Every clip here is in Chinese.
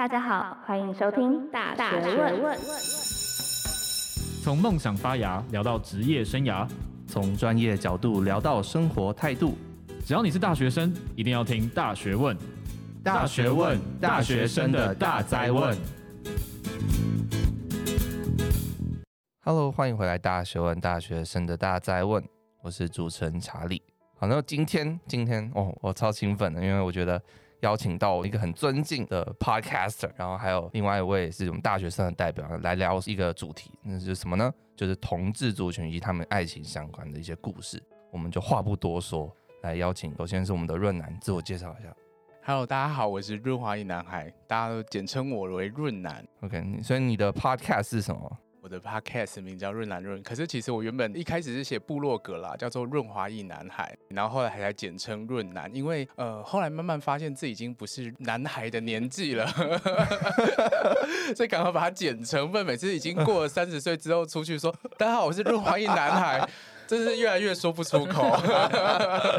大家好，欢迎收听《大学问》。从梦想发芽聊到职业生涯，从专业角度聊到生活态度。只要你是大学生，一定要听《大学问》。大学问，大学生的大哉问。Hello，欢迎回来，《大学问》大学生的大哉问。我是主持人查理。好，那今天，今天哦，我超兴奋的，因为我觉得。邀请到一个很尊敬的 podcaster，然后还有另外一位是我们大学生的代表来聊一个主题，那是什么呢？就是同志族群以及他们爱情相关的一些故事。我们就话不多说，来邀请，首先是我们的润南，自我介绍一下。Hello，大家好，我是润滑一男孩，大家都简称我为润男。OK，所以你的 podcast 是什么？我的 podcast 名叫润南润，可是其实我原本一开始是写部落格啦，叫做润滑一男孩，然后后来还在简称润南，因为呃后来慢慢发现自己已经不是男孩的年纪了，所以赶快把它剪成分。每次已经过了三十岁之后出去说，大家好，我是润滑一男孩。真是越来越说不出口。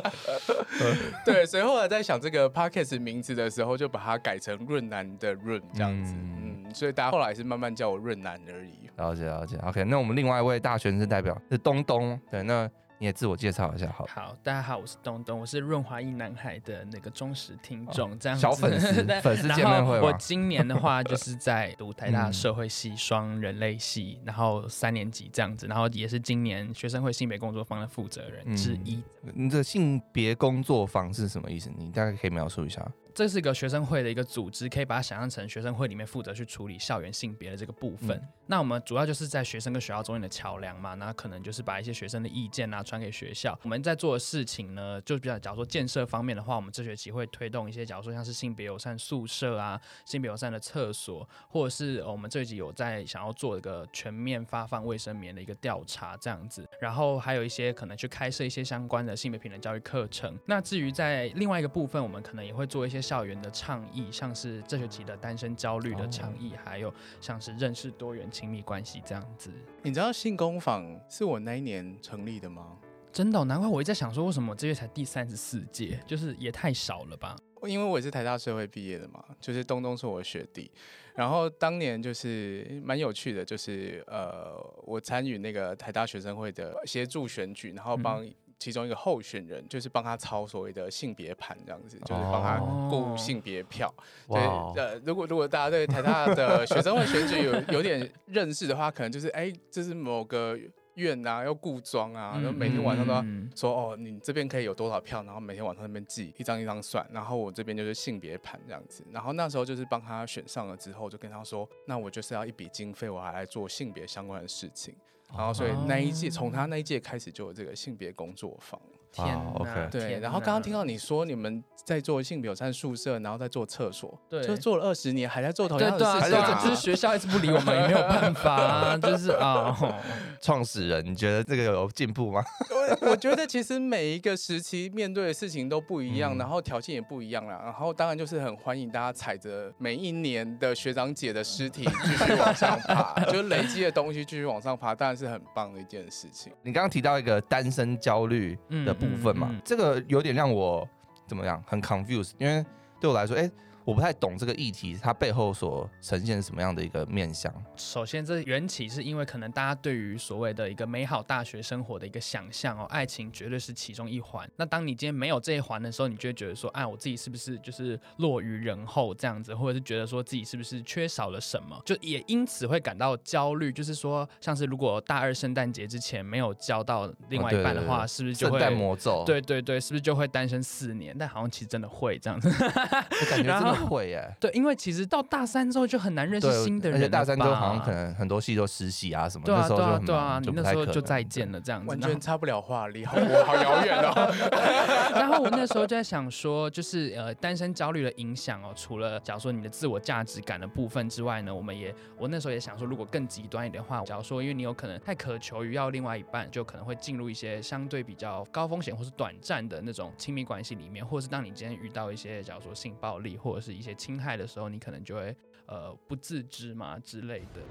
对，所以后来在想这个 podcast 名字的时候，就把它改成润南的润这样子。嗯，嗯，所以大家后来是慢慢叫我润男而已。了解了解。OK，那我们另外一位大学生代表是东东。对，那。你也自我介绍一下，好。好，大家好，我是东东，我是润滑一男孩的那个忠实听众，这样子。小粉丝，粉丝见面会。我今年的话就 是在读台大社会系双人类系，然后三年级这样子，然后也是今年学生会性别工作坊的负责人之一。你的性别工作坊是什么意思？你大概可以描述一下。这是一个学生会的一个组织，可以把它想象成学生会里面负责去处理校园性别的这个部分。嗯、那我们主要就是在学生跟学校中间的桥梁嘛，那可能就是把一些学生的意见啊传给学校。我们在做的事情呢，就比较假如说建设方面的话，我们这学期会推动一些，假如说像是性别友善宿舍啊，性别友善的厕所，或者是我们这一集有在想要做一个全面发放卫生棉的一个调查这样子。然后还有一些可能去开设一些相关的性别平等教育课程。那至于在另外一个部分，我们可能也会做一些。校园的倡议，像是这学期的单身焦虑的倡议，还有像是认识多元亲密关系这样子。你知道性工坊是我那一年成立的吗？真的哦，难怪我一直在想说，为什么这月才第三十四届，就是也太少了吧？因为我也是台大社会毕业的嘛，就是东东是我的学弟，然后当年就是蛮有趣的，就是呃，我参与那个台大学生会的协助选举，然后帮。嗯其中一个候选人就是帮他抄所谓的性别盘，这样子，就是帮他顾性别票。对，呃，如果如果大家对台大的学生会选举有 有点认识的话，可能就是哎，这是某个院啊，要顾庄啊，然后每天晚上都要说哦，你这边可以有多少票，然后每天晚上那边记一张一张算，然后我这边就是性别盘这样子。然后那时候就是帮他选上了之后，就跟他说，那我就是要一笔经费，我还来做性别相关的事情。然后，所以那一届从他那一届开始就有这个性别工作坊。天哪，对。然后刚刚听到你说你们在做性别友善宿舍，然后在做厕所，对，就做了二十年，还在做同样的事情。就是学校一直不理我们，也没有办法啊，就是啊。创始人，你觉得这个有进步吗？我我觉得其实每一个时期面对的事情都不一样，然后条件也不一样啦。然后当然就是很欢迎大家踩着每一年的学长姐的尸体继续往上爬，就是累积的东西继续往上爬，当然是很棒的一件事情。你刚刚提到一个单身焦虑的。部分嘛，这个有点让我怎么样，很 confused，因为对我来说，哎。我不太懂这个议题，它背后所呈现什么样的一个面向？首先，这缘起是因为可能大家对于所谓的一个美好大学生活的一个想象哦，爱情绝对是其中一环。那当你今天没有这一环的时候，你就会觉得说，哎，我自己是不是就是落于人后这样子，或者是觉得说自己是不是缺少了什么，就也因此会感到焦虑。就是说，像是如果大二圣诞节之前没有交到另外一半的话，哦、是不是就会圣诞魔咒？对对对，是不是就会单身四年？但好像其实真的会这样子，我感觉真的。会耶，对，因为其实到大三之后就很难认识新的人，而且大三之后好像可能很多戏都实习啊什么的，那时候就对啊，你那时候就再见了这样子，完全插不了话，离好我好遥远哦。然后我那时候就在想说，就是呃单身焦虑的影响哦，除了假如说你的自我价值感的部分之外呢，我们也我那时候也想说，如果更极端一点的话，假如说因为你有可能太渴求于要另外一半，就可能会进入一些相对比较高风险或是短暂的那种亲密关系里面，或者是当你今天遇到一些假如说性暴力或者是一些侵害的时候，你可能就会呃不自知嘛之类的，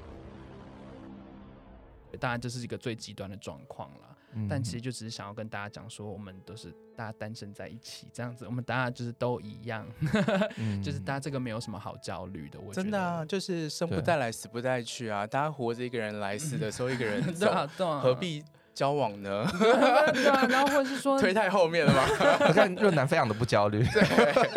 当然这是一个最极端的状况了。嗯但其实就只是想要跟大家讲说，我们都是大家单身在一起这样子，我们大家就是都一样，嗯就是大家这个没有什么好焦虑的。我真的啊，就是生不对带来，死不带去啊！大家活着一个人来，死的时候一个人 对走，啊，对啊，何必交往呢？对啊？然后或者是说，推太后面了吗？我看润男非常的不焦虑。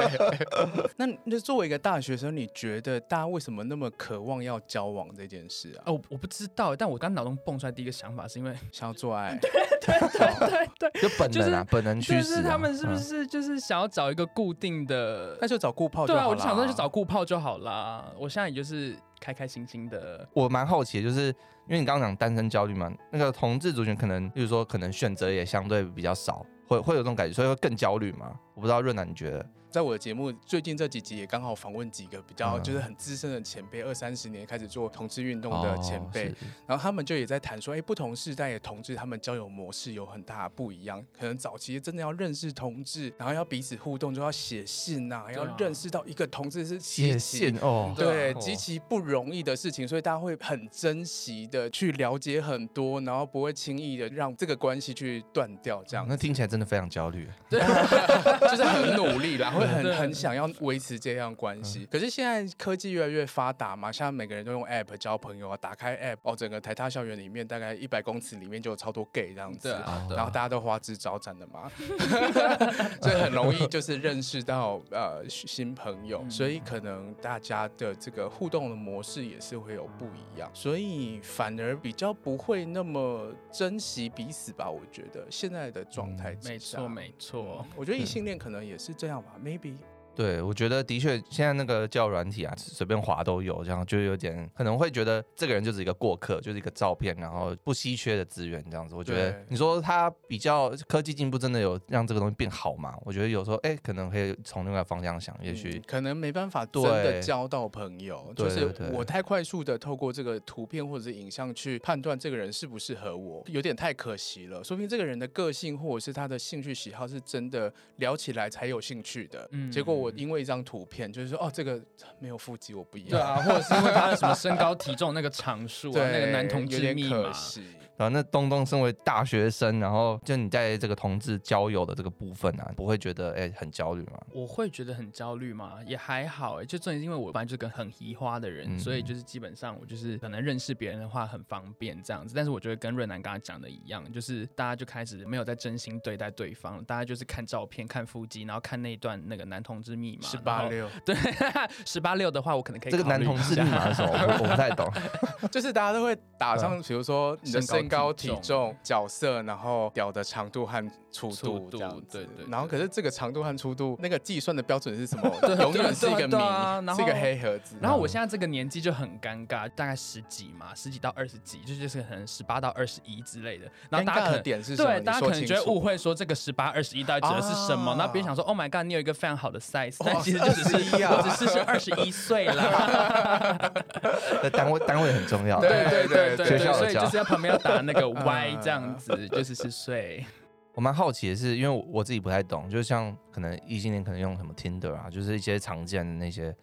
那那作为一个大学生，你觉得大家为什么那么渴望要交往这件事啊？哦，我不知道，但我刚脑中蹦出来第一个想法是因为，想要做爱？对对，就本能本能驱使、啊。就是他们是不嗯是就是想要找一个固定的？那就找固炮就对啊，我就想说就找固炮就好啦。我现在也就是开开心心的。我蛮好奇的，就是因为你刚刚讲单身焦虑嘛，那个同志族群可能，例如说可能选择也相对比较少，会会有这种感觉，所以会更焦虑嘛？我不知道润楠你觉得？在我的节目最近这几集也刚好访问几个比较嗯就是很资深的前辈，二三十年开始做同志运动的前辈，哦然后他们就也在谈说，哎，不同世代的同志他们交友模式有很大的不一样，可能早期真的要认识同志，然后要彼此互动就要写信呐、啊，要认识到一个同志是写信哦，对，哦。极其不容易的事情，所以大家会很珍惜的去了解很多，然后不会轻易的让这个关系去断掉，这样那听起来真的非常焦虑。对 就是很努力啦，会很对很想要维持这样关系。可是现在科技越来越发达嘛，现在每个人都用 app 交朋友啊，打开 app 哦，整个台大校园里面大概一百公尺里面就有超多 gay 这样子。然后大家都花枝招展的嘛，所以很容易就是认识到呃新朋友，嗯所以可能大家的这个互动的模式也是会有不一样，所以反而比较不会那么珍惜彼此吧。我觉得现在的状态没错没错。我觉得异性恋可能也是这样吧，maybe。对，我觉得的确，现在那个交友软体啊，随便滑都有，这样就有点可能会觉得这个人就是一个过客，就是一个照片，然后不稀缺的资源这样子。我觉得你说他比较科技进步，真的有让这个东西变好吗？我觉得有时候哎，可能可以从另外方向想，也许嗯可能没办法真的交到朋友，就是我太快速的透过这个图片或者是影像去判断这个人适不适合我，有点太可惜了。说不定这个人的个性或者是他的兴趣喜好是真的聊起来才有兴趣的，嗯结果我因为一张图片，就是说哦这个没有腹肌我不要，对啊，或者是因为他的什么身高体重那个常数啊，对，那个男同志密码。可惜。然后那东东身为大学生，然后就你在这个同志交友的这个部分啊，不会觉得哎很焦虑吗？我会觉得很焦虑吗？也还好哎，就正是因为我本来就是个很移花的人，嗯所以就是基本上我就是可能认识别人的话很方便这样子。但是我觉得跟润南刚刚讲的一样，就是大家就开始没有在真心对待对方，大家就是看照片、看腹肌，然后看那一段那个男同志密码。十八六，对，十八六的话，我可能可以这个男同志下密码是什么？我不我不太懂。就是大家都会打上，比如说你的身身高、体体重、角色，然后屌的长度和粗粗度度这样子。对对对然后可是这个长度和粗度那个计算的标准是什么？这 永远是一个谜，是一个黑盒子。然后我现在这个年纪就很尴尬，大概十几嘛，十几到二十几，就就是可能十八到二十一之类的。然后大尴尬的家可能点是什么？对，大家可能就会误会。说这个十八、二十一到底指的是什么？啊那别人想说，Oh my god，你有一个非常好的 size，但其实就只是21啊我只是是二十一岁啦。那单位单位很重要。对对对对对，学校所以就是要旁边要打那个 Y 啊这样子，就是是睡。我蛮好奇的是，因为我我自己不太懂，就像可能异性恋可能用什么 Tinder 啊，就是一些常见的那些。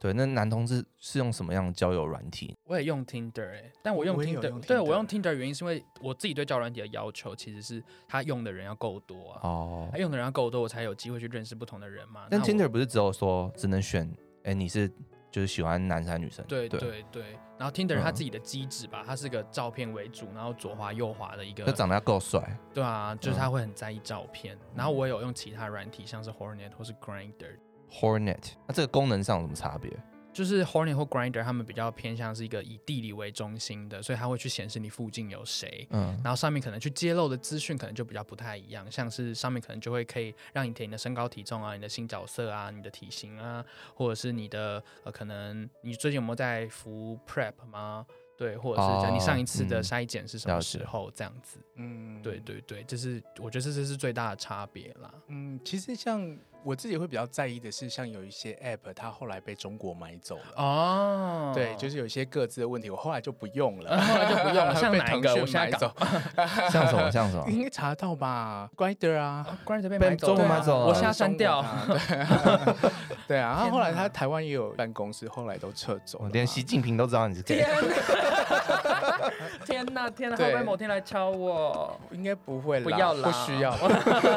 对，那男同志是用什么样的交友软体？我也用 Tinder 哎、但我用 Tinder，用对我用 Tinder 的原因是因为我自己对交友软体的要求其实是他用的人要够多啊，哦他，用的人要够多，我才有机会去认识不同的人嘛。但 Tinder 不是只有说只能选，哎，你是就是喜欢男生还女生？对对，对对，然后 Tinder 嗯它自己的机制吧，它是个照片为主，然后左滑右滑的一个他，长得要够帅。对啊，就是嗯他会很在意照片。然后我有用其他软体，像是 Hornet 或是 Grinder，Hornet，那这个功能上有什么差别？就是 Hornet 或 Grinder，他们比较偏向是一个以地理为中心的，所以它会去显示你附近有谁。嗯，然后上面可能去揭露的资讯可能就比较不太一样，像是上面可能就会可以让你填你的身高体重啊、你的新角色啊、你的体型啊，或者是你的呃可能你最近有没有在服 Prep 吗？对，或者是讲你上一次的筛检是什么时候这样子？嗯对对对，这是我觉得这是最大的差别啦。嗯，其实像我自己会比较在意的是，像有一些 app 它后来被中国买走了。哦，对，就是有一些各自的问题，我后来就不用了，后来就不用了，像哪一个？我现在走，像什么像什么？应该查得到吧？Grinder 啊，Grinder 被被买走了，中国买走了我现在删掉。对对啊，然后后来他哪。台湾也有办公室，后来都撤走了嘛。连习近平都知道你是 gay，天天哪天哪，会对不会某天来敲我？应该不会啦，不要啦，不需要。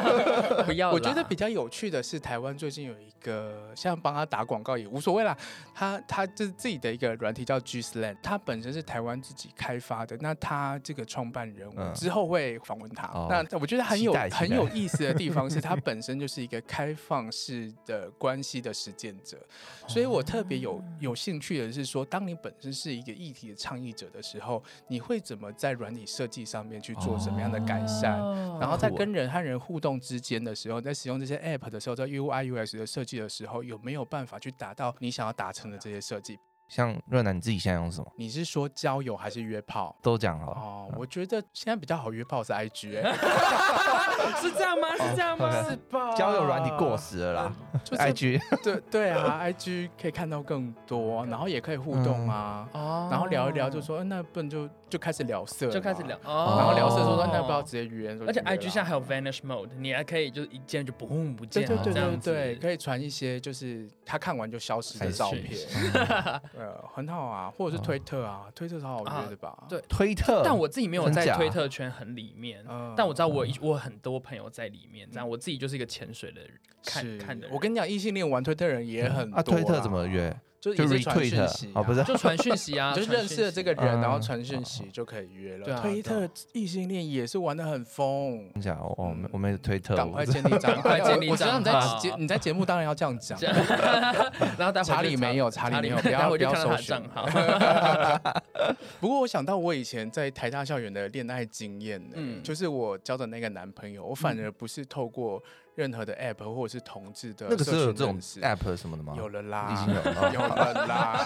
不要啦。我觉得比较有趣的是，台湾最近有一个像帮他打广告也无所谓啦，他他就是自己的一个软体叫 gsland 他本身是台湾自己开发的。那他这个创办人，我嗯之后会访问他。哦那我觉得很有很有意思的地方是，他本身就是一个开放式的关系的实践者，所以我特别有有兴趣的是说，当你本身是一个议题的倡议者的时候，你会怎么在软体设计上面去做什么样的改善？哦然后在跟人和人互动之间的时候，在使用这些 app 的时候，在 UI US 的设计的时候，有没有办法去达到你想要达成的这些设计？像润南，你自己现在用什么？你是说交友还是约炮？都讲好了。哦，我觉得现在比较好约炮是 IG 哎、是这样吗？是这样吗？哦是吧？交友软体过时了啦就是，IG 对对啊，IG 可以看到更多，然后也可以互动啊，哦然后聊一聊就说，嗯那不然就就开始聊色，就开始聊，然然后聊色说，那要不要直接约？而且 IG 现在还有 vanish mode，你还可以就是一见就嘣不见了，对对对这样子对对，可以传一些就是他看完就消失的照片，呃，很好啊，或者是推特啊，推特超好约的吧？对。推特，但我自己没有在推特圈很里面，嗯。但我知道我我很多朋友在里面，这样我自己就是一个潜水的人，看看的人。我跟你讲，异性恋玩推特的人也很多啊，推特怎么约？就是就也是传讯 retweet 息不是就传讯息啊，你 就认识了这个人，嗯然后传讯息就可以约了。推特异性恋也是玩的很疯，真假？我我没推特，赶快建立账号，快建立我知道你在节你在节目当然要这样讲，然后查理没有查理没有不要不要看到他的搜寻账号。不过我想到我以前在台大校园的恋爱经验呢，嗯。就是我交的那个男朋友，我反而不是透过任何的 app 或者是同志的那个时候有这种社群 app 什么的吗？有了啦，已经有了有了啦。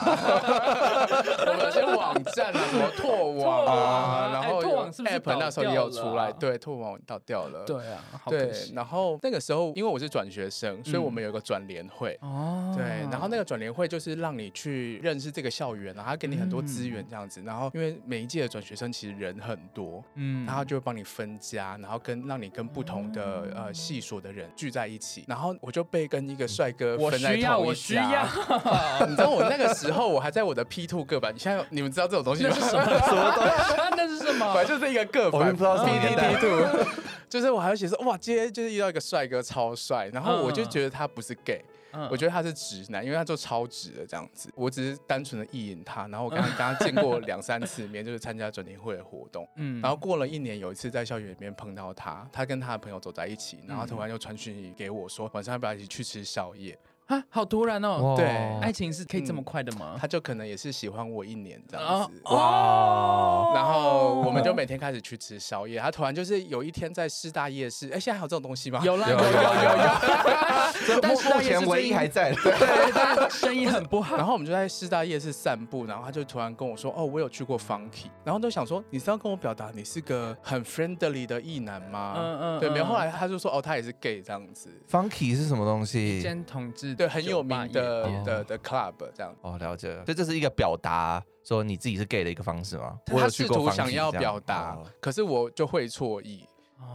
我们有些网站啊，什么拓网啊，然后哎拓网是不是 app 那时候也有出来，对，拓网倒掉了。对啊，对，然后那个时候因为我是转学生，所以嗯我们有一个转联会。哦对，然后那个转联会就是让你去认识这个校园，然后他给你很多资源这样子。然后因为每一届的转学生其实人很多，嗯然后就会帮你分家，然后跟让你跟不同的哦呃系所的人聚在一起。然后我就被跟一个帅哥我分在需要，同一我需家要。你知道我那个时候我还在我的 P two 个版，你现在你们知道这种东西吗？那是什么？什么东西？那是什么？反正就是一个个版我也不知道什么年代 P two，就是我还会写说哇，今天就是遇到一个帅哥超帅，然后我就觉得他不是 gay。嗯我觉得他是直男，因为他就超直的这样子。我只是单纯的意淫他，然后我跟他 跟他见过两三次面，就是参加转年会的活动。嗯然后过了一年，有一次在校园里面碰到他，他跟他的朋友走在一起，然后突然又传讯息给我说，晚上要不要一起去吃宵夜？啊，好突然哦！对爱情是可以这么快的吗？他就可能也是喜欢我一年这样哦子。哇，然后我们就每天开始去吃宵夜。他突然就是有一天在师大夜市，哎，现在还有这种东西吗？有啦，有有有有有，但目是目前唯一还在的，对，但生意很不好。然后我们就在师大夜市散步，然后他就突然跟我说：“哦，我有去过 Funky。”然后都想说：“你是要跟我表达你是个很 friendly 的异男吗？”嗯嗯对，没有。嗯后来他就说：“哦，他也是 gay 这样子。Funky 是什么东西？兼同志对，很有名的的的 club 这样。哦，了解了。所以这是一个表达说你自己是 gay 的一个方式吗？我他试图想要表达哦，可是我就会错意。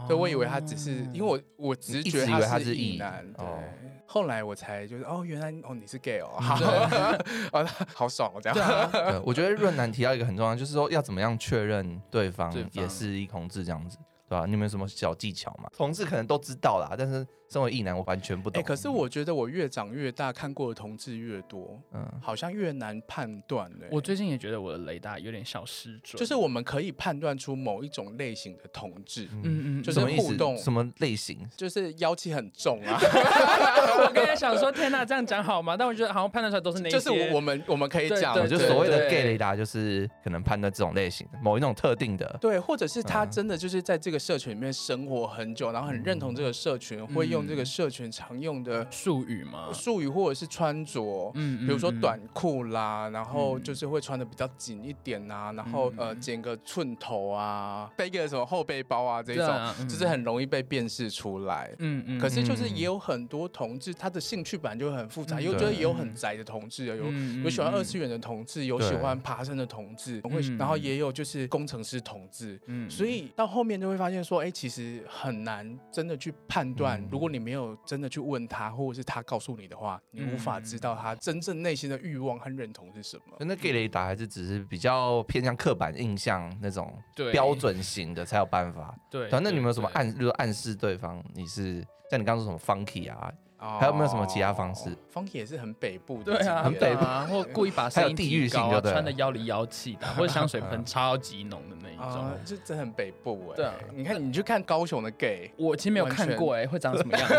所以，我以为他只是因为我我只是觉以为他是是异异男，对哦。后来我才就是哦，原来哦你是 gay 哦，好，哦好爽哦这样。我觉得润南提到一个很重要，就是说要怎么样确认对方对方也是一同志这样子，对吧、你们有什么小技巧吗？同志可能都知道啦，但是身为异男，我完全不哎、懂。可是我觉得我越长越大，看过的同志越多，嗯，好像越难判断呢。我最近也觉得我的雷达有点小失准，就是我们可以判断出某一种类型的同志，嗯，嗯嗯，就就是？互动什么类型？就是妖气很重啊。我刚才想说，天哪，这样讲好吗？但我觉得好像判断出来都是那一些，就是我我们我们可以讲，就所谓的 gay 雷达，就是可能判断这种类型的某一种特定的。对，或者是他嗯真的就是在这个社群里面生活很久，然后很认同这个社群，会用这个社群常用的术语嘛，术语或者是穿着。嗯比如说嗯。短裤啦，然后嗯。就是会穿的比较紧一点啊，然后呃嗯剪个寸头啊，背个什么后背包啊这种，就是很容易被辨识出来。嗯嗯可是就是也有很多同志，他的兴趣本来就很复杂，有觉得也有很宅的同志，有嗯有喜欢二次元的同志，有喜欢爬山的同志，会嗯然后也有就是工程师同志。嗯。所以到后面就会发现说，哎，其实很难真的去判断，如果果你没有真的去问他，或者是他告诉你的话，你无法知道他真正内心的欲望和认同是什么。那 gay 雷达还是只是比较偏向刻板印象那种标准型的才有办法。对，反正你们有什么暗，就是暗示对方你是像你刚刚说什么 funky 啊？还有没有什么其他方式？Funky 也是很北部的，对啊，很北部啊，或故意把声音提高，啊，穿的妖里妖气的，或者香水喷超级浓的那一种，这真很北部哎。对啊，你看，你去看高雄的 gay，我其实没有看过哎，会长什么样子？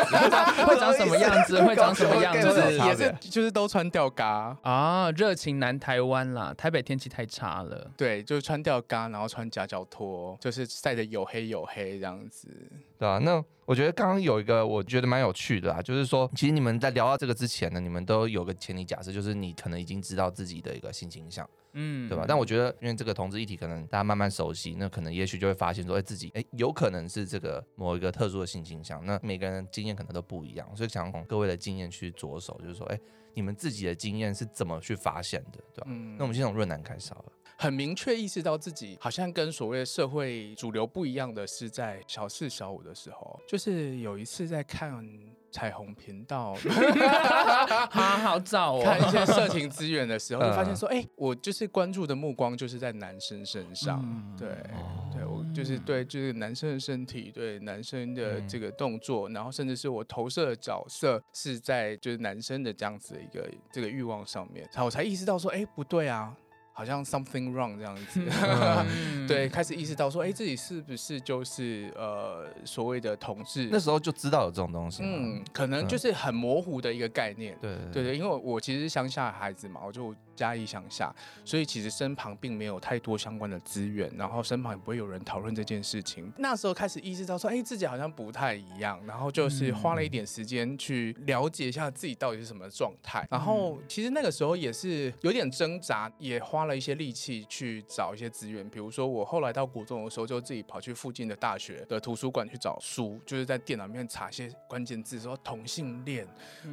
会长什么样子？会长什么样子？也是就是都穿吊嘎啊，热情南台湾啦，台北天气太差了。对，就是穿吊嘎，然后穿夹脚拖，就是晒得黝黑黝黑这样子。对啊，那我觉得刚刚有一个我觉得蛮有趣的啊，就是说，其实你们在聊到这个之前呢，你们都有个前提假设，就是你可能已经知道自己的一个性倾向，嗯，对吧？但我觉得，因为这个同志议题，可能大家慢慢熟悉，那可能也许就会发现说，哎，自己哎，有可能是这个某一个特殊的性倾向。那每个人经验可能都不一样，所以想从各位的经验去着手，就是说，哎，你们自己的经验是怎么去发现的，对吧？嗯，那我们先从润南开始好了。很明确意识到自己好像跟所谓社会主流不一样的是在小四小五的时候，就是有一次在看彩虹频道，啊好早哦，看一些色情资源的时候，就发现说，哎，我就是关注的目光就是在男生身上，对，对我就是。对，就是男生的身体，对男生的这个动作，然后甚至是我投射的角色是在就是男生的这样子的一个这个欲望上面，然后我才意识到说，哎，不对啊。好像 something wrong 这样子，嗯、对，开始意识到说，哎、欸，自己是不是就是呃所谓的同志？那时候就知道有这种东西，嗯，可能就是很模糊的一个概念，对对对，因为我其实是乡下的孩子嘛，我就。嘉义乡下，所以其实身旁并没有太多相关的资源，然后身旁也不会有人讨论这件事情。那时候开始意识到说，哎，自己好像不太一样，然后就是花了一点时间去了解一下自己到底是什么状态。然后其实那个时候也是有点挣扎，也花了一些力气去找一些资源。比如说我后来到国中的时候，就自己跑去附近的大学的图书馆去找书，就是在电脑里面查一些关键字，说同性恋，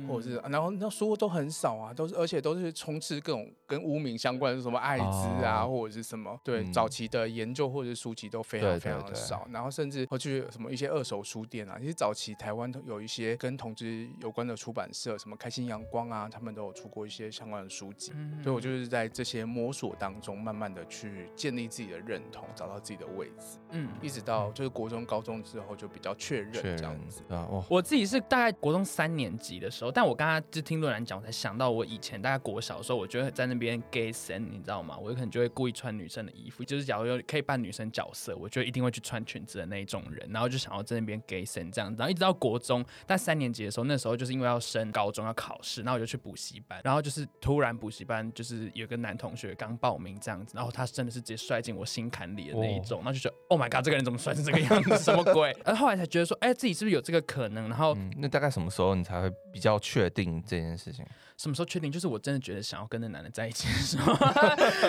或者是然后那书都很少啊，都是而且都是充斥各种。跟污名相关的什么艾滋啊，哦、或者是什么，对、嗯、早期的研究或者是书籍都非常非常的少，对。对对，然后甚至会去什么一些二手书店啊，其实早期台湾有一些跟同志有关的出版社，什么开心阳光啊，他们都有出过一些相关的书籍，嗯、所以我就是在这些摸索当中，慢慢的去建立自己的认同，找到自己的位置，嗯，一直到就是国中、高中之后就比较确认这样子啊。我我自己是大概国中三年级的时候，但我刚刚就听润男讲，我才想到我以前大概国小的时候，我觉得在那边。gay sen，，你知道吗？我有可能就会故意穿女生的衣服，就是假如有可以扮女生角色，我就一定会去穿裙子的那一种人，然后就想要在那边 gay sen 这样子，然后一直到国中，但三年级的时候，那时候就是因为要升高中要考试，然后我就去补习班，然后就是突然补习班就是有个男同学刚报名这样子，然后他真的是直接摔进我心坎里的那一种，那、哦、就觉得 Oh my God，这个人怎么摔成这个样子？什么鬼？而后来才觉得说，哎、欸，自己是不是有这个可能？然后、嗯、那大概什么时候你才会比较确定这件事情？什么时候确定？就是我真的觉得想要跟那男的在一起的时候，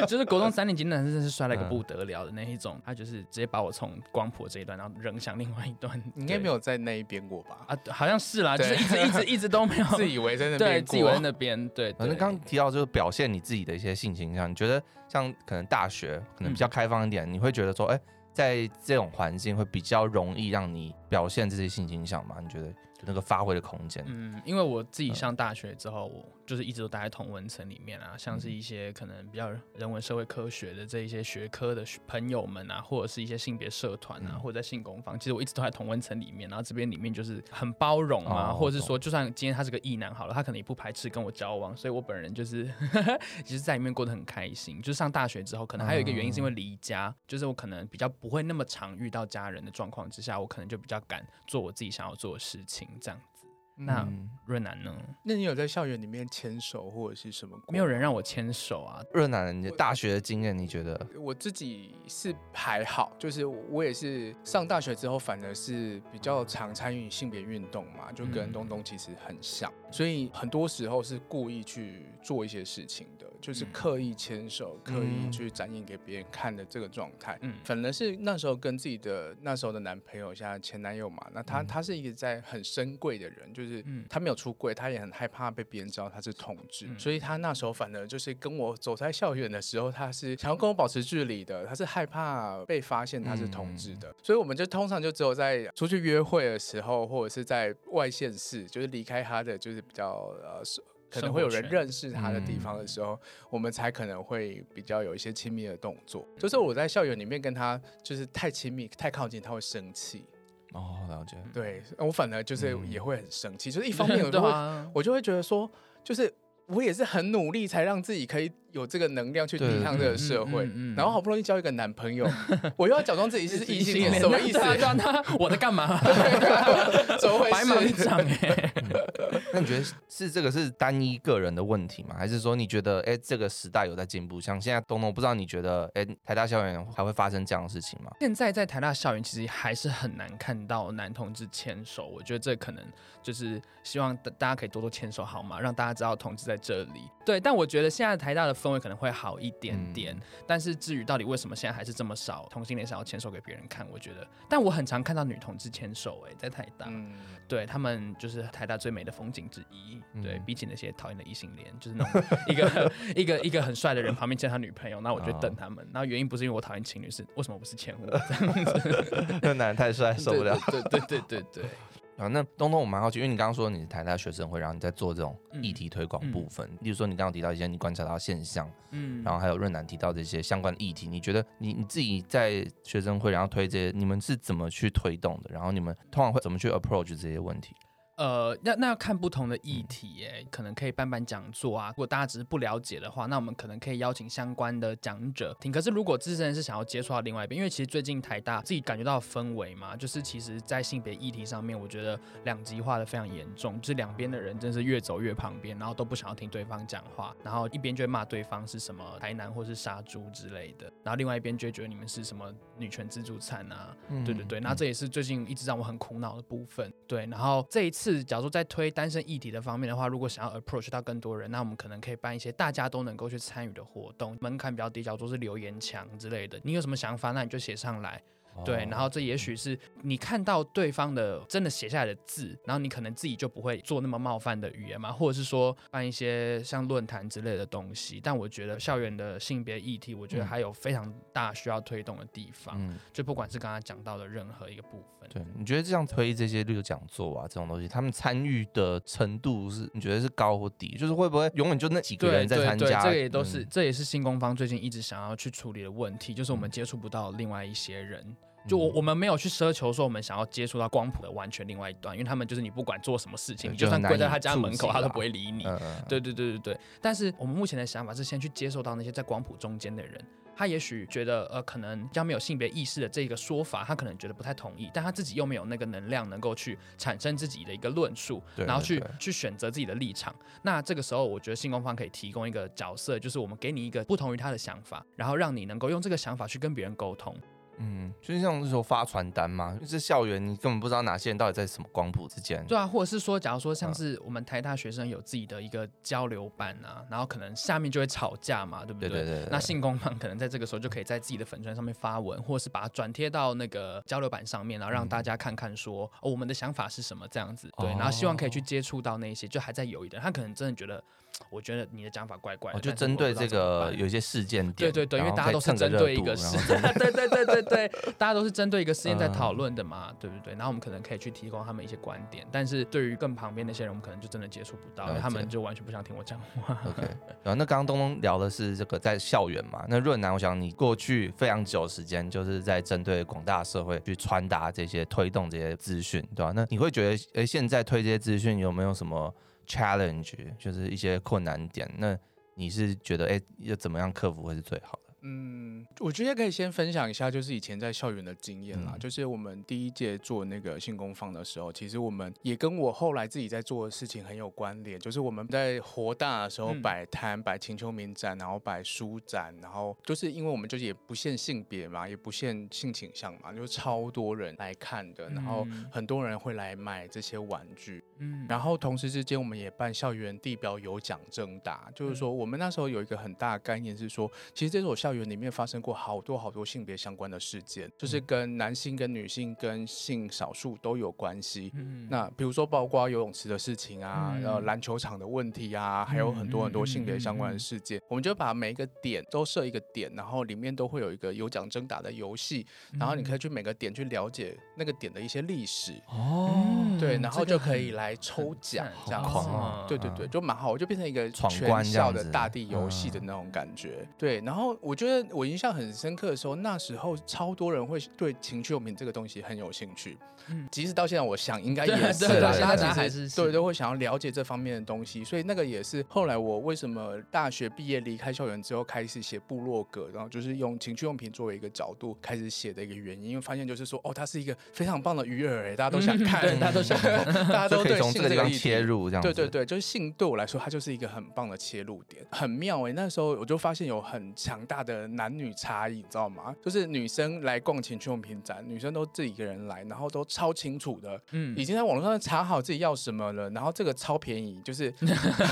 就是国中三年级那男生真是摔了一个不得了的那一种，他就是直接把我从光谱这一段，然后扔向另外一段。你应该没有在那一边过吧？啊，好像是啦，就是一直一直一直都没有。自以为在那 边，对，自以为在那边。对，反正刚刚提到就是表现你自己的一些性倾向，你觉得像可能大学可能比较开放一点，嗯、你会觉得说，哎、欸，在这种环境会比较容易让你表现这些性倾向吗？你觉得？那个发挥的空间。嗯，因为我自己上大学之后，我就是一直都待在同文层里面啊，像是一些可能比较人文社会科学的这一些学科的朋友们啊，或者是一些性别社团啊，或者在性工坊，其实我一直都在同文层里面。然后这边里面就是很包容啊，或者是说，就算今天他是个异男好了，他可能也不排斥跟我交往，所以我本人就是其 实在里面过得很开心。就是上大学之后，可能还有一个原因是因为离家，就是我可能比较不会那么常遇到家人的状况之下，我可能就比较敢做我自己想要做的事情。这样，那润南呢？那你有在校园里面牵手或者是什么？没有人让我牵手啊。润南，你的大学的经验，你觉得？我自己是还好，就是我也是上大学之后，反而是比较常参与性别运动嘛，就跟东东其实很像，所以很多时候是故意去做一些事情的。就是刻意牵手，嗯、刻意去展现给别人看的这个状态。嗯，反而是那时候跟自己的那时候的男朋友，现在前男友嘛，那他、嗯、他是一个在很深贵的人，就是就是他没有出柜，他也很害怕被别人知道他是同志，所以他那时候反而就是跟我走在校园的时候，他是想要跟我保持距离的，他是害怕被发现他是同志的，所以我们就通常就只有在出去约会的时候，或者是在外县市，就是离开他的就是比较呃。可能会有人认识他的地方的时候，嗯、我们才可能会比较有一些亲密的动作。就是我在校园里面跟他就是太亲密、太靠近，他会生气。哦，了解。对，我反而就是也会很生气。嗯、就是一 方面我就会，我就会觉得说，就是。我也是很努力才让自己可以有这个能量去抵抗这个社会，嗯嗯嗯、然后好不容易交一个男朋友，我又要假装自己是 异性恋，什么意思？他我在干嘛？怎么回事？白忙一场哎。那你觉得是这个是单一个人的问题吗？还是说你觉得哎、欸，这个时代有在进步？像现在东东，不知道你觉得哎、欸，台大校园还会发生这样的事情吗？现在在台大校园其实还是很难看到男同志牵手，我觉得这可能就是希望大家可以多多牵手好吗？让大家知道同志在。这里对，但我觉得现在台大的氛围可能会好一点点。嗯、但是至于到底为什么现在还是这么少同性恋想要牵手给别人看，我觉得，但我很常看到女同志牵手，哎，在台大，嗯、对他们就是台大最美的风景之一。嗯、对，比起那些讨厌的异性恋，就是那种一个一个一个很帅的人旁边牵他女朋友，那我就等他们。然后原因不是因为我讨厌情侣，是为什么不是牵我这样子？那男人太帅受不了。对对对对对对。啊，那东东我蛮好奇，因为你刚刚说你是台大学生会，然后你在做这种议题推广部分，例如说你刚刚提到一些你观察到现象，嗯，然后还有润南提到这些相关的议题，你觉得你你自己在学生会然后推这些，你们是怎么去推动的？然后你们通常会怎么去 approach 这些问题？呃，那那要看不同的议题，耶，可能可以办办讲座啊。如果大家只是不了解的话，那我们可能可以邀请相关的讲者听。可是如果自身是想要接触到另外一边，因为其实最近台大自己感觉到氛围嘛，就是其实在性别议题上面，我觉得两极化的非常严重，就是两边的人真是越走越旁边，然后都不想要听对方讲话，然后一边就会骂对方是什么台南或是杀猪之类的，然后另外一边就会觉得你们是什么女权自助餐啊，嗯、对对对，那这也是最近一直让我很苦恼的部分。对，然后这一次。是，假如说在推单身议题的方面的话，如果想要 approach 到更多人，那我们可能可以办一些大家都能够去参与的活动，门槛比较低，假如说是留言墙之类的。你有什么想法，那你就写上来。对，然后这也许是你看到对方的真的写下来的字，然后你可能自己就不会做那么冒犯的语言嘛，或者是说办一些像论坛之类的东西。但我觉得校园的性别议题，我觉得还有非常大需要推动的地方。嗯，就不管是刚刚讲到的任何一个部分。对，你觉得这样推这些，例如讲座啊这种东西，他们参与的程度是你觉得是高或低？就是会不会永远就那几个人在参加？对，对，对，这个也都是，嗯、这也是新工方最近一直想要去处理的问题，就是我们接触不到另外一些人。就我我们没有去奢求说我们想要接触到光谱的完全另外一端，因为他们就是你不管做什么事情，你就算跪在他家门口，他都不会理你。对对对对对。但是我们目前的想法是先去接受到那些在光谱中间的人，他也许觉得呃可能将没有性别意识的这个说法，他可能觉得不太同意，但他自己又没有那个能量能够去产生自己的一个论述，然后去去选择自己的立场。那这个时候，我觉得性工方可以提供一个角色，就是我们给你一个不同于他的想法，然后让你能够用这个想法去跟别人沟通。嗯，就是像那时候发传单嘛，就是校园，你根本不知道哪些人到底在什么光谱之间。对啊，或者是说，假如说像是我们台大学生有自己的一个交流版啊，然后可能下面就会吵架嘛，对不对？对对对对。那性工坊可能在这个时候就可以在自己的粉专上面发文，或者是把它转贴到那个交流板上面，然后让大家看看说，嗯哦、我们的想法是什么这样子。对，然后希望可以去接触到那些就还在犹豫的人，他可能真的觉得。我觉得你的讲法怪怪的，就针对这个有一些事件点，对对对，因为大家都是针对一个事，对对对对 对，大家都是针对一个事件在讨论的嘛，对不对？然后我们可能可以去提供他们一些观点，但是对于更旁边那些人，我们可能就真的接触不到，他们就完全不想听我讲话。OK，然后那刚刚东东聊的是这个在校园嘛，那润南，我想你过去非常久时间就是在针对广大社会去传达这些、推动这些资讯，对吧？那你会觉得，哎，现在推这些资讯有没有什么？challenge 就是一些困难点，那你是觉得哎，要怎么样克服会是最好的？嗯，我觉得可以先分享一下，就是以前在校园的经验啦。嗯、就是我们第一届做那个性工坊的时候，其实我们也跟我后来自己在做的事情很有关联。就是我们在活大的时候摆摊、摆秦秋名展，然后摆书展，然后就是因为我们就是也不限性别嘛，也不限性倾向嘛，就超多人来看的，然后很多人会来买这些玩具。嗯，然后同时之间我们也办校园地标有奖征答，就是说我们那时候有一个很大的概念是说，其实这是我校园。园里面发生过好多好多性别相关的事件，就是跟男性、跟女性、跟性少数都有关系。嗯，那比如说包括游泳池的事情啊，然后篮球场的问题啊，还有很多很多性别相关的事件，我们就把每一个点都设一个点，然后里面都会有一个有奖征答的游戏，然后你可以去每个点去了解那个点的一些历史。哦，对，然后就可以来抽奖，这样子。对对对，就蛮好，我就变成一个全校的大地游戏的那种感觉。对，然后我觉得我印象很深刻的时候，那时候超多人会对情趣用品这个东西很有兴趣。嗯，即使到现在，我想应该也是，大家还是对都会想要了解这方面的东西。所以那个也是后来我为什么大学毕业离开校园之后开始写部落格，然后就是用情趣用品作为一个角度开始写的一个原因，因为发现就是说，哦，它是一个非常棒的鱼饵，哎，大家都想看，大家都想，大家都对性这个地方切入，这样对对对，就是性对我来说，它就是一个很棒的切入点，很妙哎。那时候我就发现有很强大的男女差异，你知道吗？就是女生来逛情趣用品展，女生都自己一个人来，然后都超清楚的，嗯，已经在网络上查好自己要什么了，然后这个超便宜，就是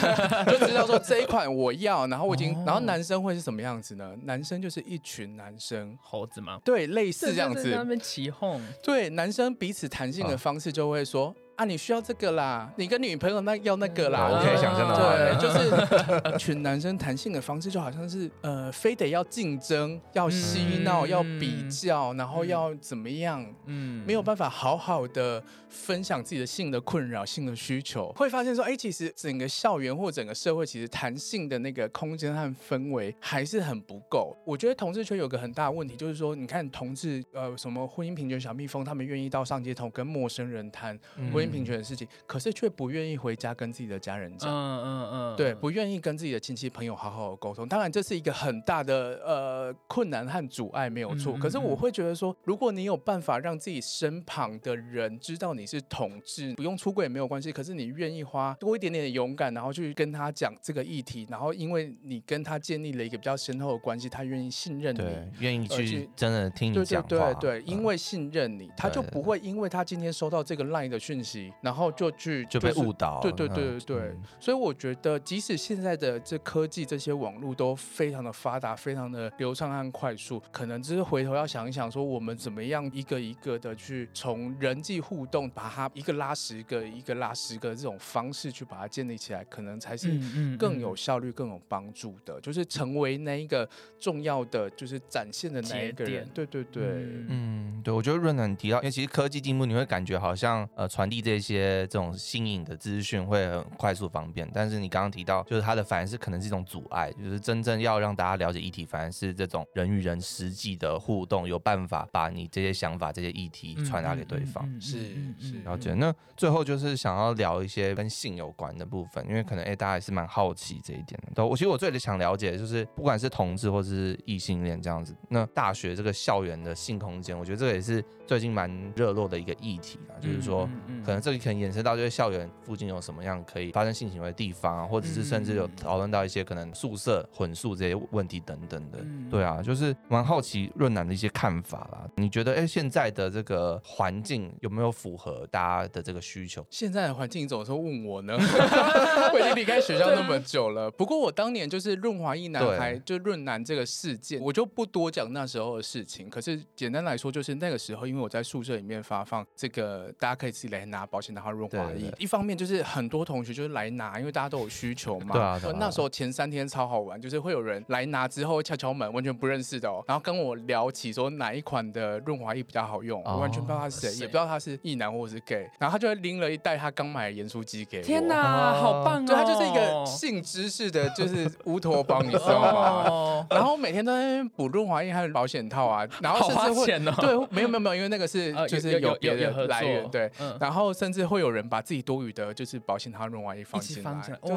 就知道说这一款我要，然后我已经，然后男生会是什么样子呢？男生就是一群男生猴子吗？对，类似这样子，他们起哄，对，男生彼此谈性的方式就会说。啊，你需要这个啦，你跟女朋友那要那个啦，我可以想象到，对，就是一 群男生谈性的方式就好像是呃，非得要竞争，要嬉闹，要比较，然后要怎么样，嗯，没有办法好好的分享自己的性的困扰、性的需求，会发现说，哎，其实整个校园或整个社会，其实谈性的那个空间和氛围还是很不够。我觉得同志圈有个很大的问题，就是说，你看同志，呃，什么婚姻平权小蜜蜂，他们愿意到上街头跟陌生人谈婚姻平权的事情，可是却不愿意回家跟自己的家人讲，嗯嗯嗯，对，不愿意跟自己的亲戚朋友好好的沟通。当然，这是一个很大的呃困难和阻碍，没有错。可是我会觉得说，如果你有办法让自己身旁的人知道你是同志，不用出轨也没有关系。可是你愿意花多一点点的勇敢，然后去跟他讲这个议题，然后因为你跟他建立了一个比较深厚的关系，他愿意信任你，愿意去真的听你讲话，对对对，因为信任你，他就不会因为他今天收到这个 line 的讯息。然后就去就被误导，对对对对对，所以我觉得，即使现在的这科技这些网络都非常的发达，非常的流畅和快速，可能只是回头要想一想，说我们怎么样一个一个的去从人际互动，把它一个拉十个，一个拉十个这种方式去把它建立起来，可能才是更有效率、更有帮助的，就是成为那一个重要的，就是展现的那一个人。对对对，嗯，对，我觉得润男提到，因为其实科技进步，你会感觉好像呃传递。这些这种新颖的资讯会很快速方便，但是你刚刚提到，就是它的反而是可能是一种阻碍，就是真正要让大家了解议题，反而是这种人与人实际的互动，有办法把你这些想法、这些议题传达给对方。是是了解。那最后就是想要聊一些跟性有关的部分，因为可能哎大家也是蛮好奇这一点的。都我其实我最想了解的就是，不管是同志或是异性恋这样子，那大学这个校园的性空间，我觉得这个也是最近蛮热络的一个议题啊，就是说可能。这里可能延伸到就是校园附近有什么样可以发生性行为的地方啊，或者是甚至有讨论到一些可能宿舍混宿这些问题等等的。对啊，就是蛮好奇润南的一些看法啦。你觉得哎，现在的这个环境有没有符合大家的这个需求？现在的环境你怎么说问我呢？我已经离开学校那么久了。不过我当年就是润华一男孩，就润南这个事件，我就不多讲那时候的事情。可是简单来说，就是那个时候，因为我在宿舍里面发放这个，大家可以自己来拿。保险套和润滑液，一方面就是很多同学就是来拿，因为大家都有需求嘛。对啊。那时候前三天超好玩，就是会有人来拿之后敲敲门，完全不认识的哦，然后跟我聊起说哪一款的润滑液比较好用，我完全不知道他是谁，也不知道他是异男或者是 gay，然后他就会拎了一袋他刚买的盐酥鸡给我。天哪，好棒哦！对，他就是一个性知识的，就是乌托邦，你知道吗？然后每天都在那边补润滑液还有保险套啊，然后甚至会对，没有没有没有，因为那个是就是有别的来源，对，然后。甚至会有人把自己多余的就是保险套润滑液放进来，对。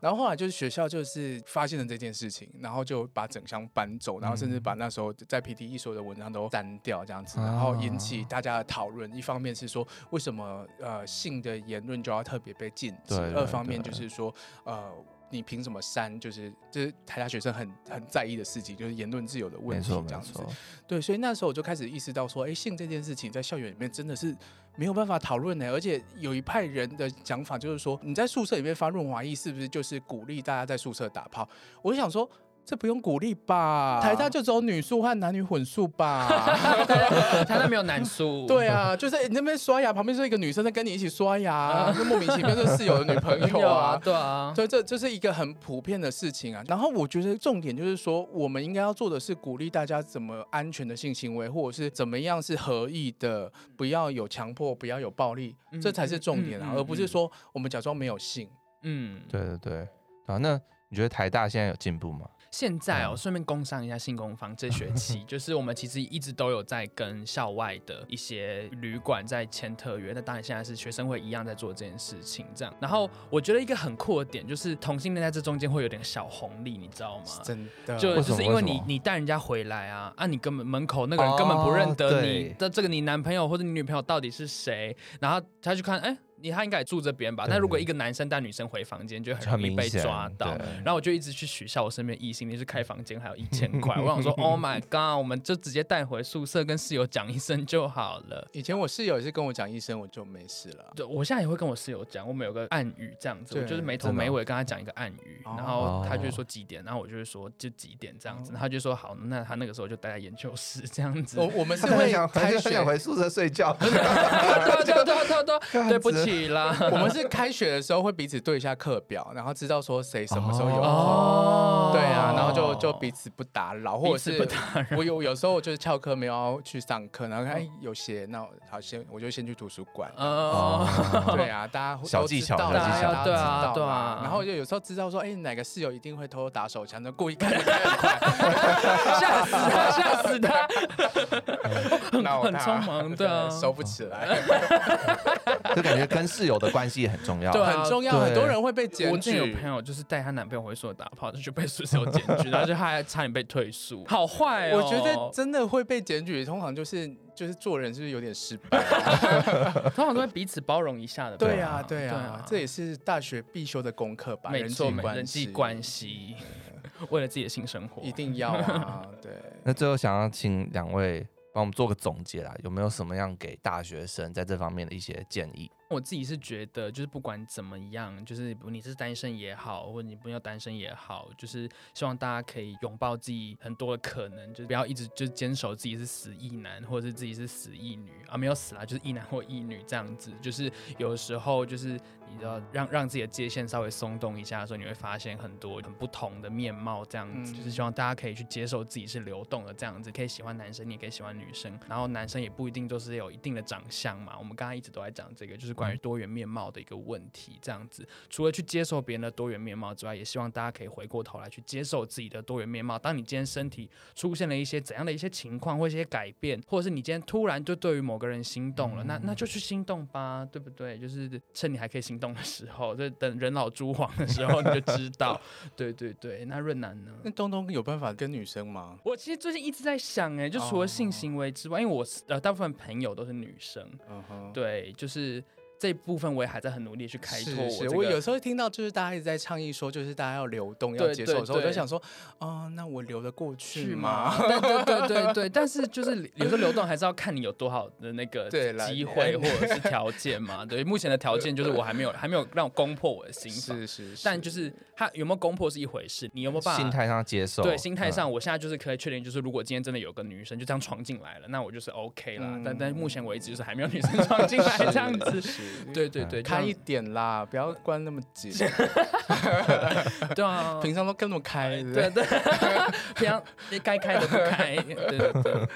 然后后来就是学校就是发现了这件事情，然后就把整箱搬走，然后甚至把那时候在 PTE 所有的文章都删掉，这样子，然后引起大家的讨论。一方面是说为什么呃性的言论就要特别被禁止，二方面就是说呃。你凭什么删？就是就是台大学生很很在意的事情，就是言论自由的问题，这样子。对，所以那时候我就开始意识到说，哎，性这件事情在校园里面真的是没有办法讨论的，而且有一派人的讲法就是说，你在宿舍里面发润滑液，是不是就是鼓励大家在宿舍打炮？我就想说。这不用鼓励吧？台大就只有女宿和男女混宿吧？台大没有男宿。对啊，就是、欸、你那边刷牙，旁边是一个女生在跟你一起刷牙，就莫名其妙是室友的女朋友啊。对啊，所以这这是一个很普遍的事情啊。然后我觉得重点就是说，我们应该要做的是鼓励大家怎么安全的性行为，或者是怎么样是合意的，不要有强迫，不要有暴力，嗯、这才是重点啊，嗯嗯嗯、而不是说我们假装没有性。嗯，对对对。啊，那你觉得台大现在有进步吗？现在哦，顺便工商一下性工坊，这学期 就是我们其实一直都有在跟校外的一些旅馆在签特约，那当然现在是学生会一样在做这件事情，这样。然后我觉得一个很酷的点就是同性恋在这中间会有点小红利，你知道吗？真的，就就是因为你你带人家回来啊，啊，你根本门口那个人根本不认得你的这个你男朋友或者你女朋友到底是谁，然后他去看，哎。你他应该也住这边吧？但如果一个男生带女生回房间，就很容易被抓到。然后我就一直去取笑我身边异性，你是开房间还有一千块。我想说，Oh my god，我们就直接带回宿舍跟室友讲一声就好了。以前我室友也是跟我讲一声，我就没事了。对，我现在也会跟我室友讲，我们有个暗语这样子，我就是没头没尾跟他讲一个暗语，然后他就说几点，然后我就会说就几点这样子，他就说好，那他那个时候就待在研究室这样子。我我们是会 想很想回宿舍睡觉。对对对对对，对不起啦，我们。是开学的时候会彼此对一下课表，然后知道说谁什么时候有空，哦、对啊，然后就就彼此不打扰，或者是我有有时候就是翘课没有要去上课，然后哎有些那好先我就先去图书馆，哦，对啊，大家小技巧，小技巧，对啊，对啊，然后就有时候知道说哎哪个室友一定会偷偷打手枪，就故意看得很快，吓死他，吓死他，很匆忙，对啊，收不起来，就感觉跟室友的关系。也很重要，对，很重要。很多人会被检举。我之前有朋友就是带她男朋友回宿舍打炮，就被宿舍检举，然后就他还差点被退宿，好坏哦。我觉得真的会被检举，通常就是就是做人是不是有点失败？通常都会彼此包容一下的。对啊，对啊，这也是大学必修的功课吧？没错，人际关系，为了自己的性生活，一定要啊。对。那最后想要请两位帮我们做个总结啦，有没有什么样给大学生在这方面的一些建议？我自己是觉得，就是不管怎么样，就是你是单身也好，或者你不要单身也好，就是希望大家可以拥抱自己很多的可能，就是不要一直就坚守自己是死一男，或者是自己是死一女啊，没有死啦，就是一男或一女这样子。就是有时候就是你要让让自己的界限稍微松动一下的时候，你会发现很多很不同的面貌这样子。就是希望大家可以去接受自己是流动的这样子，可以喜欢男生，你也可以喜欢女生，然后男生也不一定就是有一定的长相嘛。我们刚刚一直都在讲这个，就是。关于多元面貌的一个问题，这样子，除了去接受别人的多元面貌之外，也希望大家可以回过头来去接受自己的多元面貌。当你今天身体出现了一些怎样的一些情况或一些改变，或者是你今天突然就对于某个人心动了，那那就去心动吧，对不对？就是趁你还可以心动的时候，就等人老珠黄的时候，你就知道。对对对，那润南呢？那东东有办法跟女生吗？我其实最近一直在想，哎，就除了性行为之外，因为我呃大部分朋友都是女生，对，就是。这部分我也还在很努力去开拓我、我有时候听到就是大家一直在倡议说，就是大家要流动、要接受的时候，我就想说，哦，那我流得过去吗？对 对对对对。但是就是有时候流动还是要看你有多少的那个机会 或者是条件嘛。对，目前的条件就是我还没有还没有让我攻破我的心房。是是是。但就是他有没有攻破是一回事，你有没有办法？心态上接受。对，心态上，我现在就是可以确定，就是如果今天真的有个女生就这样闯进来了，那我就是 OK 了。但但目前为止就是还没有女生闯进来这样子。对对对。开一点啦，不要关那么紧。对啊，平常都跟那么开，对对，平常该开的不开，对对对。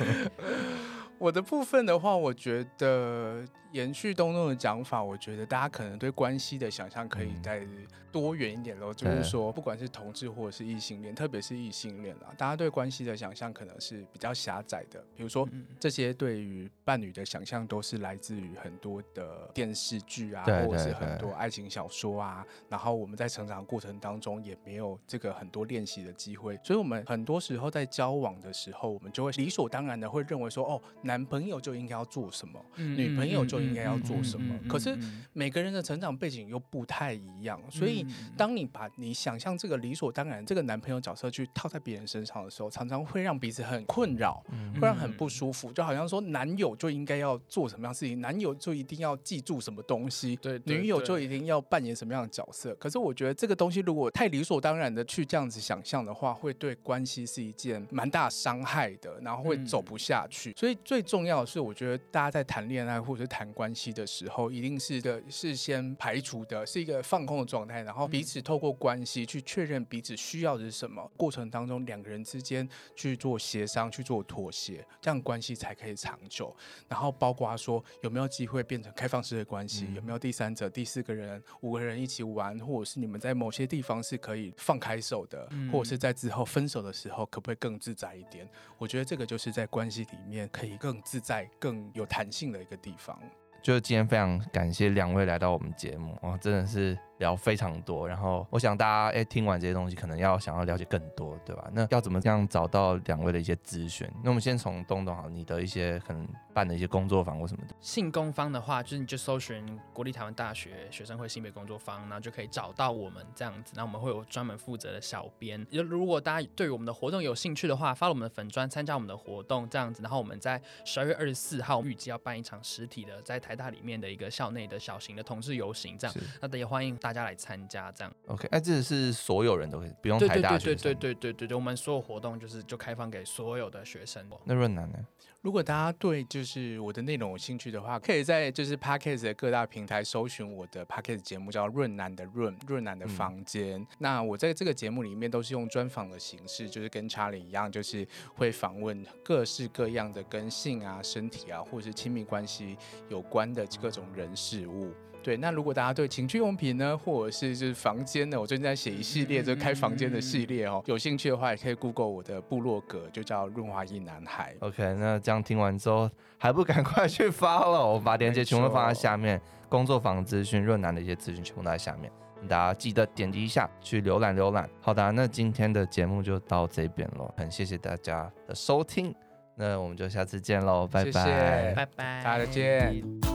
我的部分的话，我觉得延续东东的讲法，我觉得大家可能对关系的想象可以再多元一点喽。就是说，不管是同志或者是异性恋，特别是异性恋啊，大家对关系的想象可能是比较狭窄的。比如说，这些对于伴侣的想象都是来自于很多的电视剧啊，或者是很多爱情小说啊。然后我们在成长过程当中也没有这个很多练习的机会，所以我们很多时候在交往的时候，我们就会理所当然的会认为说，哦，男朋友就应该要做什么，嗯女朋友就应该要做什么。可是每个人的成长背景又不太一样，所以当你把你想象这个理所当然这个男朋友角色去套在别人身上的时候，常常会让彼此很困扰，会让很不舒服。就好像说，男友就应该要做什么样事情，男友就一定要记住什么东西，对，对女友就一定要扮演什么样的角色。可是我觉得这个东西如果太理所当然的去这样子想象的话，会对关系是一件蛮大伤害的，然后会走不下去。嗯、所以最重要的是，我觉得大家在谈恋爱或者是谈关系的时候，一定是个事先排除的，是一个放空的状态，然后彼此透过关系去确认彼此需要的是什么。过程当中，两个人之间去做协商、去做妥协，这样关系才可以长久。然后包括说有没有机会变成开放式的关系，嗯、有没有第三者、第四个人、五个人一起玩，或者是你们在某些地方是可以放开手的，嗯、或者是在之后分手的时候，可不可以更自在一点？我觉得这个就是在关系里面可以更更自在、更有弹性的一个地方。就是今天非常感谢两位来到我们节目，哇，真的是。聊非常多，然后我想大家哎、欸、听完这些东西，可能要想要了解更多，对吧？那要怎么样找到两位的一些资讯？那我们先从东东好，你的一些可能办的一些工作坊或什么的。性工坊的话，就是你就搜寻国立台湾大学学生会性别工作坊，然后就可以找到我们这样子。那我们会有专门负责的小编。如果大家对于我们的活动有兴趣的话，发了我们的粉砖参加我们的活动这样子。然后我们在十二月二十四号预计要办一场实体的，在台大里面的一个校内的小型的同志游行这样。那也欢迎大大家来参加这样，OK，哎，这是所有人都可以不用太大学生。对对对对对对对，我们所有活动就是就开放给所有的学生。那润南呢？如果大家对就是我的内容有兴趣的话，可以在就是 Podcast 的各大平台搜寻我的 Podcast 节目，叫润南的润润南的房间。那我在这个节目里面都是用专访的形式，就是跟查理一样，就是会访问各式各样的跟性啊、身体啊，或者是亲密关系有关的各种人事物。对，那如果大家对情趣用品呢，或者是就是房间呢，我最近在写一系列就是开房间的系列哦，有兴趣的话也可以 Google 我的部落格，就叫润滑一男孩。OK，那这样听完之后，还不赶快去 follow，我把链接全部放在下面，工作坊资讯、润男的一些资讯全部都在下面，大家记得点击一下去浏览浏览。好的，那今天的节目就到这边了，很谢谢大家的收听，那我们就下次见喽，拜拜，谢谢拜拜，大家再见。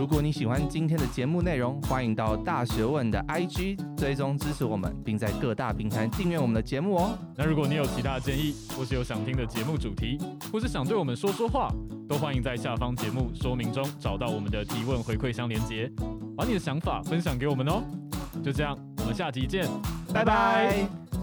如果你喜欢今天的节目内容，欢迎到大学问的 IG 追踪支持我们，并在各大平台订阅我们的节目哦。那如果你有其他的建议，或是有想听的节目主题，或是想对我们说说话，都欢迎在下方节目说明中找到我们的提问回馈箱连接，把你的想法分享给我们哦。就这样，我们下集见，拜拜。